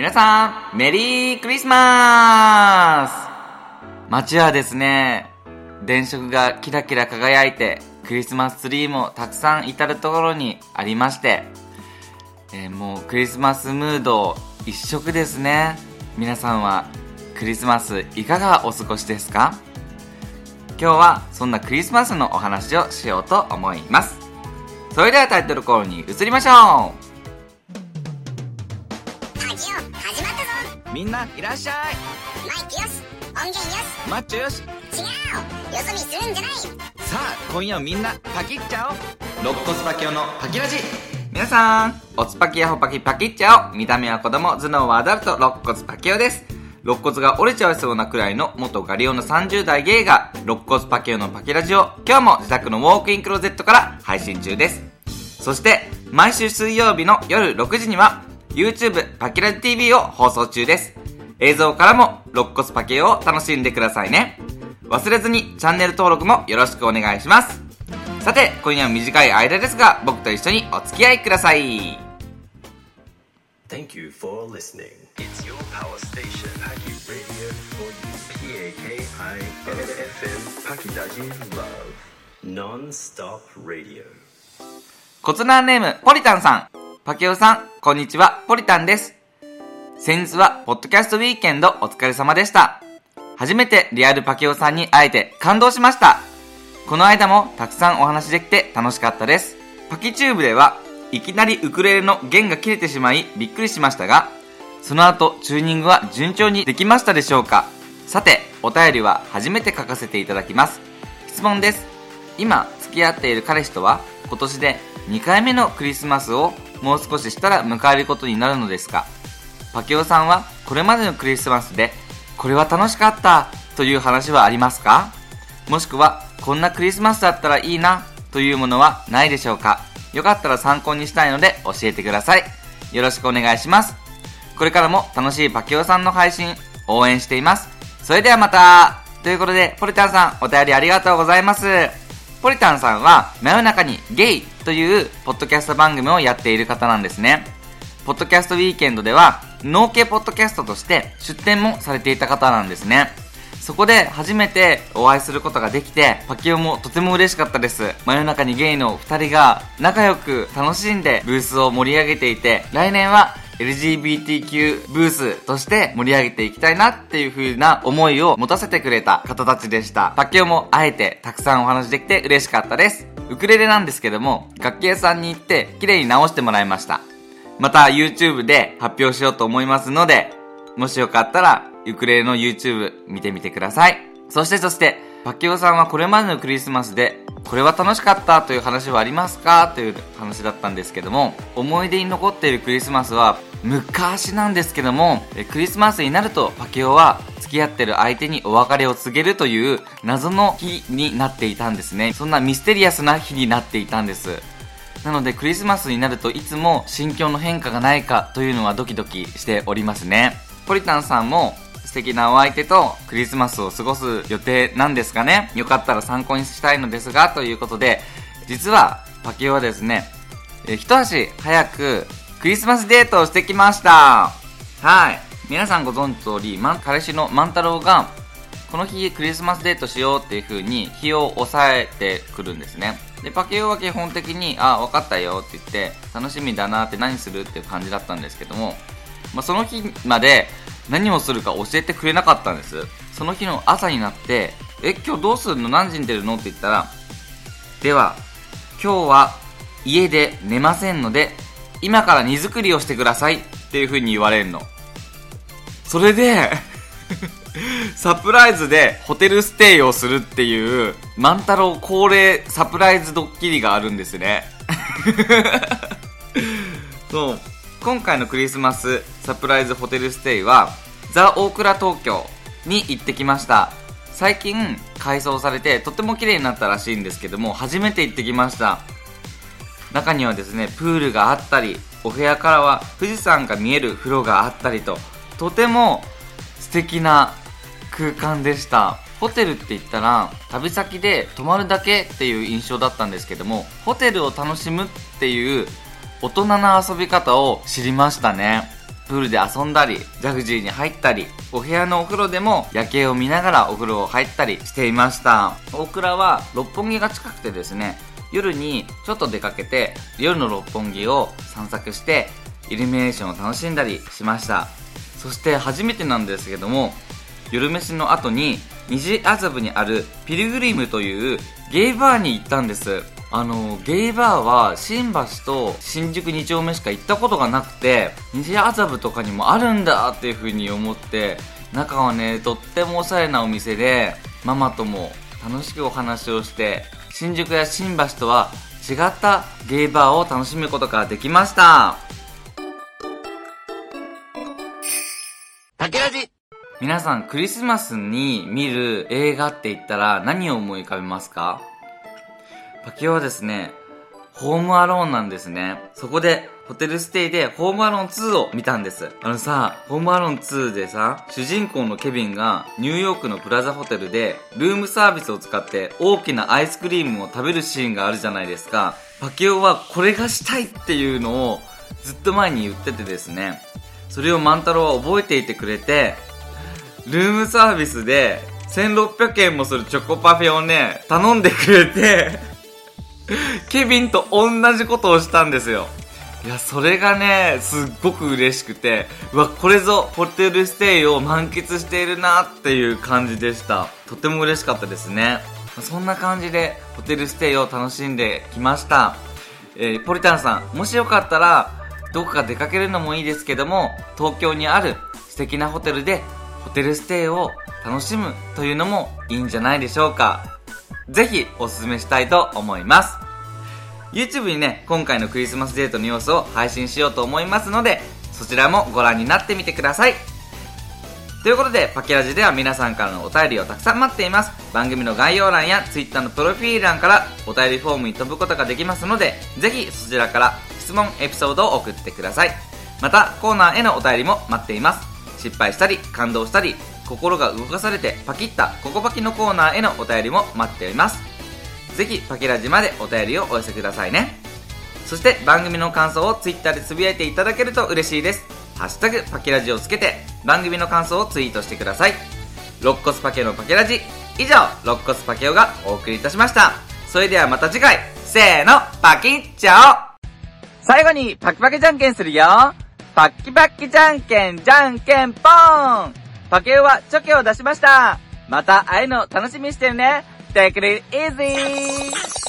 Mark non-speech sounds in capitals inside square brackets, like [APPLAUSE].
皆さん、メリークリスマス街はですね、電飾がキラキラ輝いて、クリスマスツリーもたくさん至るところにありまして、えー、もうクリスマスムード一色ですね。皆さんはクリスマスいかがお過ごしですか?今日はそんなクリスマスのお話をしようと思います。それではタイトルコールに移りましょうみんないらっしゃい。マイクよし音源よし。マッチョよし。違うよそ見するんじゃない。さあ今夜みんなパキっちゃおう。肋骨パキオのパキラジ。皆さん。おつパキヤホパキパキっちゃおう。見た目は子供頭脳はアダルト。肋骨パキオです。肋骨が折れちゃいそうなくらいの元ガリオの30代ゲイが肋骨パキオのパキラジオ今日も自宅のウォークインクローゼットから配信中です。そして毎週水曜日の夜6時には YouTube パキラジ TV を放送中です。映像からも肋骨パケを楽しんでくださいね。忘れずにチャンネル登録もよろしくお願いします。さて、今夜は短い間ですが、僕と一緒にお付き合いください。Thank you for listening. It's your power station, Paki Radio for you. P-A-K-I-N-F-M, Paki Daji Love. Non-stop radio. コツナーネーム、ポリタンさん。パケオさん、こんにちは、ポリタンです。先日は、ポッドキャストウィーケンドお疲れ様でした。初めてリアルパケオさんに会えて感動しました。この間もたくさんお話できて楽しかったです。パキチューブでは、いきなりウクレレの弦が切れてしまいびっくりしましたが、その後チューニングは順調にできましたでしょうかさて、お便りは初めて書かせていただきます。質問です。今、付き合っている彼氏とは、今年で2回目のクリスマスをもう少ししたら迎えることになるのですが、パケオさんはこれまでのクリスマスで、これは楽しかったという話はありますか？もしくは、こんなクリスマスだったらいいなというものはないでしょうか？よかったら参考にしたいので教えてください。よろしくお願いします。これからも楽しいパケオさんの配信応援しています。それではまたということで、ポリタンさんお便りありがとうございます。ポリタンさんは真夜中にゲイというポッドキャスト番組をやっている方なんですね。ポッドキャストウィーケンドでは、農系ポッドキャストとして出展もされていた方なんですね。そこで初めてお会いすることができて、パキオもとても嬉しかったです。真夜中にゲイの二人が仲良く楽しんでブースを盛り上げていて、来年は LGBTQ ブースとして盛り上げていきたいなっていう風な思いを持たせてくれた方たちでした。パッケオもあえてたくさんお話できて嬉しかったです。ウクレレなんですけども、楽器屋さんに行って綺麗に直してもらいました。また YouTube で発表しようと思いますので、もしよかったらウクレレの YouTube 見てみてください。そしてそして、パッケオさんはこれまでのクリスマスでこれは楽しかったという話はありますか？という話だったんですけども思い出に残っているクリスマスは昔なんですけどもクリスマスになるとパケオは付き合ってる相手にお別れを告げるという謎の日になっていたんですね。そんなミステリアスな日になっていたんです。なのでクリスマスになるといつも心境の変化がないかというのはドキドキしておりますね。ポリタンさんも素敵なお相手とクリスマスを過ごす予定なんですかねよかったら参考にしたいのですが、ということで、実は、パケオはですね、え一足早くクリスマスデートをしてきました。はい。皆さんご存知通り、彼氏の万太郎が、この日クリスマスデートしようっていう風に日を抑えてくるんですね。で、パケオは基本的に、あ、分かったよって言って、楽しみだなって何するっていう感じだったんですけども、まあ、その日まで何をするか教えてくれなかったんです。その日の朝になって、え、今日どうするの？何時に出るの？って言ったら、では、今日は家で寝ませんので、今から荷造りをしてくださいっていう風に言われるの。それで [LAUGHS] サプライズでホテルステイをするっていう、万太郎恒例サプライズドッキリがあるんですね。[LAUGHS] そう。今回のクリスマスサプライズホテルステイはザ・大倉東京に行ってきました。最近改装されてとっても綺麗になったらしいんですけども初めて行ってきました。中にはですねプールがあったりお部屋からは富士山が見える風呂があったりととても素敵な空間でした。ホテルって言ったら旅先で泊まるだけっていう印象だったんですけどもホテルを楽しむっていう大人な遊び方を知りましたねプールで遊んだり、ジャグジーに入ったり、お部屋のお風呂でも夜景を見ながらお風呂を入ったりしていました。大倉は六本木が近くてですね、夜にちょっと出かけて、夜の六本木を散策して、イルミネーションを楽しんだりしました。そして初めてなんですけども、夜飯の後に、虹麻布にあるピルグリムというゲイバーに行ったんです。あの、ゲイバーは新橋と新宿2丁目しか行ったことがなくて、虹麻布とかにもあるんだっていう風に思って、中はね、とってもおしゃれなお店で、ママとも楽しくお話をして、新宿や新橋とは違ったゲイバーを楽しむことができました。竹ラジ皆さんクリスマスに見る映画って言ったら何を思い浮かべますか？パキオはですね、ホームアローンなんですね。そこで、ホテルステイでホームアローン2を見たんです。あのさ、ホームアローン2でさ、主人公のケビンがニューヨークのプラザホテルでルームサービスを使って大きなアイスクリームを食べるシーンがあるじゃないですか。パキオはこれがしたいっていうのをずっと前に言っててですね。それを万太郎は覚えていてくれて、ルームサービスで1600円もするチョコパフェをね、頼んでくれてケビンと同じことをしたんですよ。いや、それがね、すっごく嬉しくて、うわ、これぞホテルステイを満喫しているなっていう感じでした。とても嬉しかったですね。そんな感じでホテルステイを楽しんできました。えー、ポリタンさん、もしよかったら、どこか出かけるのもいいですけども、東京にある素敵なホテルでホテルステイを楽しむというのもいいんじゃないでしょうか。ぜひおすすめしたいと思います。YouTube にね、今回のクリスマスデートの様子を配信しようと思いますので、そちらもご覧になってみてください。ということで、パキラジでは皆さんからのお便りをたくさん待っています。番組の概要欄や Twitter のプロフィール欄からお便りフォームに飛ぶことができますので、ぜひそちらから質問、エピソードを送ってください。また、コーナーへのお便りも待っています。失敗したり感動したり心が動かされてパキッたココパキのコーナーへのお便りも待っていますぜひパキラジまでお便りをお寄せくださいね。そして番組の感想を Twitter でつぶやいていただけると嬉しいです。ハッシュタグパキラジをつけて番組の感想をツイートしてください。肋骨パケのパケラジ以上肋骨パケオがお送りいたしました。それではまた次回。せーのパキッチャオ最後にパキパキじゃんけんするよ。パッキパッキじゃんけんじゃんけんぽーん。パケオはチョキを出しました。また会えるの楽しみにしてるね。Te easy.